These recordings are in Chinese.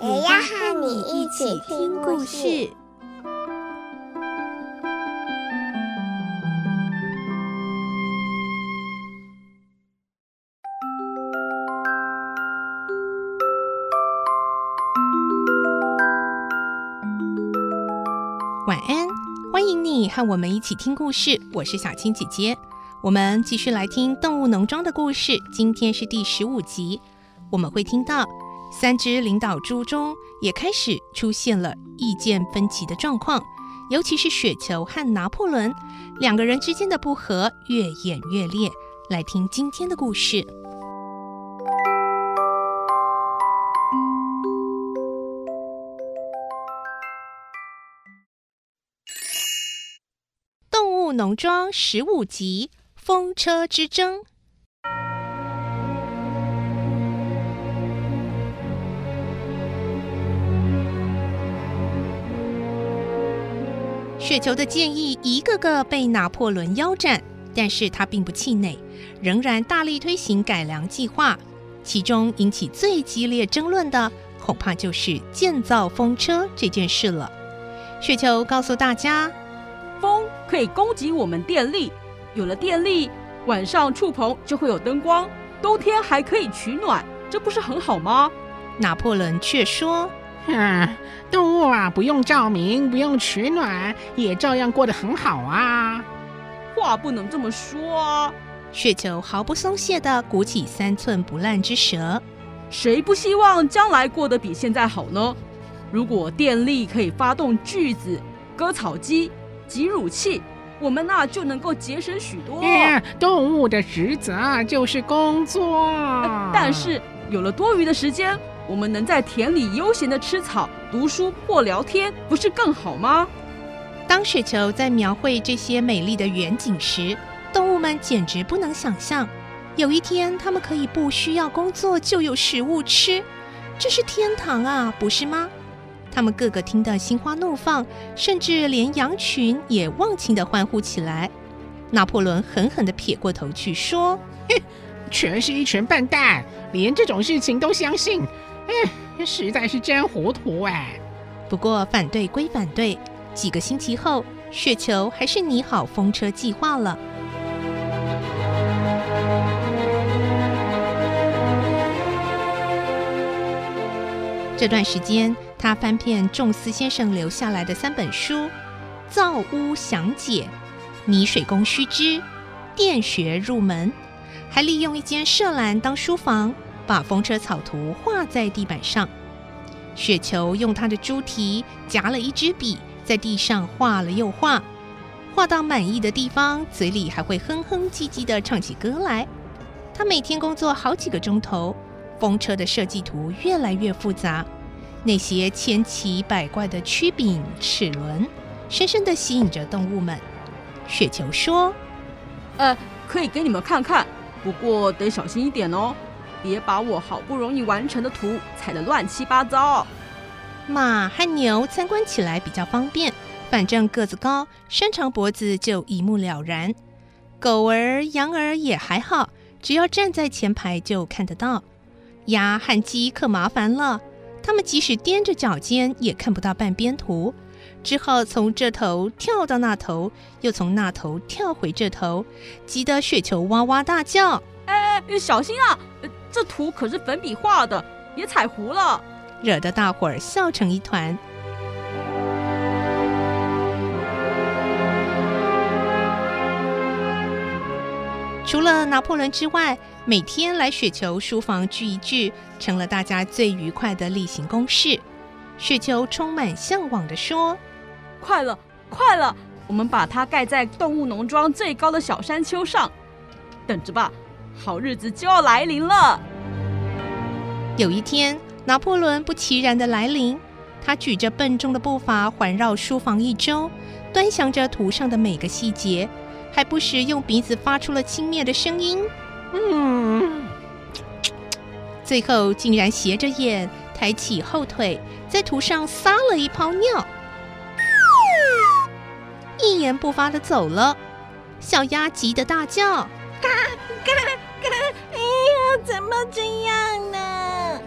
也要和你一起听故事。晚安，欢迎你和我们一起听故事。我是小青姐姐，我们继续来听《动物农庄》的故事。今天是第十五集，我们会听到三只领导猪中也开始出现了意见分歧的状况，尤其是雪球和拿破仑两个人之间的不和越演越烈。来听今天的故事。动物农庄十五集：风车之争。雪球的建议一个个被拿破仑腰斩，但是他并不气馁，仍然大力推行改良计划。其中引起最激烈争论的，恐怕就是建造风车这件事了。雪球告诉大家。风可以供给我们电力，有了电力，晚上触棚就会有灯光，冬天还可以取暖，这不是很好吗？拿破仑却说：“嗯，动物啊，不用照明，不用取暖，也照样过得很好啊。”话不能这么说啊！雪球毫不松懈地鼓起三寸不烂之舌：“谁不希望将来过得比现在好呢？如果电力可以发动锯子、割草机。”挤乳器，我们那就能够节省许多。动物的职责就是工作，呃，但是有了多余的时间，我们能在田里悠闲地吃草、读书或聊天，不是更好吗？当雪球在描绘这些美丽的远景时，动物们简直不能想象，有一天他们可以不需要工作就有食物吃，这是天堂啊，不是吗？他们个个听得心花怒放，甚至连羊群也忘情地欢呼起来。拿破仑狠狠地撇过头去说：“哼，全是一群笨蛋，连这种事情都相信，哎，实在是真糊涂哎。”不过反对归反对，几个星期后，雪球还是拟好风车计划了。这段时间，他翻遍仲斯先生留下来的三本书，《造屋详解》《泥水工须知》《电学入门》，还利用一间舍栏当书房，把风车草图画在地板上。雪球用他的猪蹄夹了一支笔，在地上画了又画，画到满意的地方，嘴里还会哼哼唧唧地唱起歌来。他每天工作好几个钟头。风车的设计图越来越复杂，那些千奇百怪的曲柄、齿轮，深深地吸引着动物们。雪球说：“呃，可以给你们看看，不过得小心一点哦，别把我好不容易完成的图踩得乱七八糟。”马和牛参观起来比较方便，反正个子高，伸长脖子就一目了然。狗儿、羊儿也还好，只要站在前排就看得到。鸭和鸡可麻烦了，它们即使踮着脚尖也看不到半边图，只好从这头跳到那头，又从那头跳回这头，急得雪球哇哇大叫：“哎，小心啊！这图可是粉笔画的，别踩糊了！”惹得大伙儿笑成一团。除了拿破仑之外，每天来雪球书房聚一聚，成了大家最愉快的例行公事。雪球充满向往地说：“快了，快了，我们把它盖在动物农庄最高的小山丘上，等着吧，好日子就要来临了。”有一天，拿破仑不其然的来临，他举着笨重的步伐环绕书房一周，端详着图上的每个细节，还不时用鼻子发出了轻蔑的声音。嗯，最后竟然斜着眼，抬起后腿，在图上撒了一泡尿，一言不发的走了。小鸭急得大叫：“嘎嘎怎么这样呢？”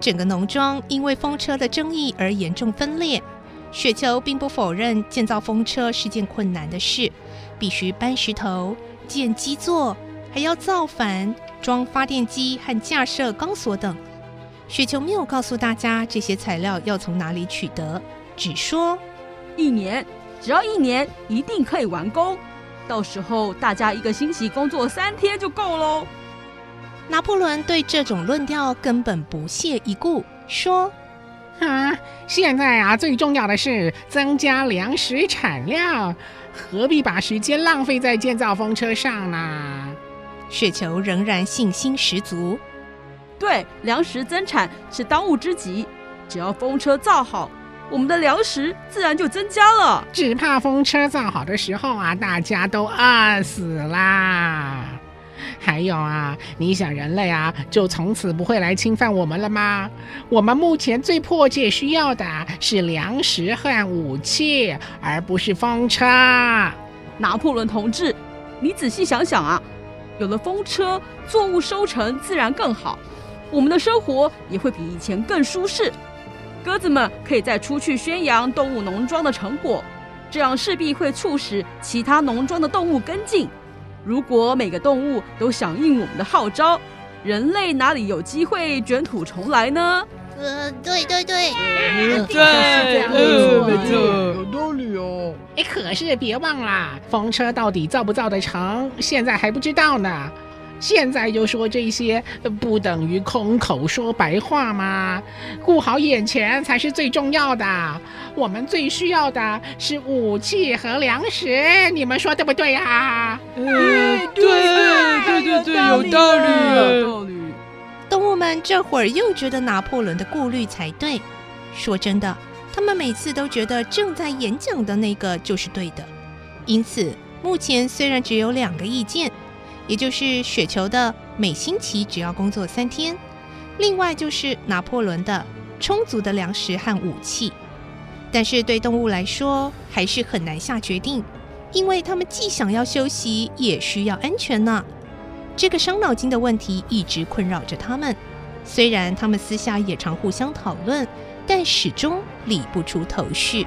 整个农庄因为风车的争议而严重分裂。雪球并不否认建造风车是件困难的事，必须搬石头、建基座，还要造反、装发电机和架设钢索等。雪球没有告诉大家这些材料要从哪里取得，只说一年，只要一年，一定可以完工。到时候大家一个星期工作三天就够喽。拿破仑对这种论调根本不屑一顾，说。啊，现在啊，最重要的是增加粮食产量，何必把时间浪费在建造风车上呢？雪球仍然信心十足。对，粮食增产是当务之急，只要风车造好，我们的粮食自然就增加了。只怕风车造好的时候啊，大家都饿死啦。还有啊，你想人类啊，就从此不会来侵犯我们了吗？我们目前最迫切需要的是粮食和武器，而不是风车。拿破仑同志，你仔细想想啊，有了风车，作物收成自然更好，我们的生活也会比以前更舒适。鸽子们可以再出去宣扬动物农庄的成果，这样势必会促使其他农庄的动物跟进。如果每个动物都响应我们的号召，人类哪里有机会卷土重来呢？呃，对对对，对，对呃、没错没错，有道理哦。哎，可是别忘了，风车到底造不造得成，现在还不知道呢。现在就说这些，不等于空口说白话吗？顾好眼前才是最重要的。我们最需要的是武器和粮食，你们说对不对呀、啊？嗯，对对对对，有道理，有道理。动物们这会儿又觉得拿破仑的顾虑才对。说真的，他们每次都觉得正在演讲的那个就是对的。因此，目前虽然只有两个意见。也就是雪球的每星期只要工作三天，另外就是拿破仑的充足的粮食和武器。但是对动物来说还是很难下决定，因为他们既想要休息，也需要安全呢。这个伤脑筋的问题一直困扰着他们。虽然他们私下也常互相讨论，但始终理不出头绪。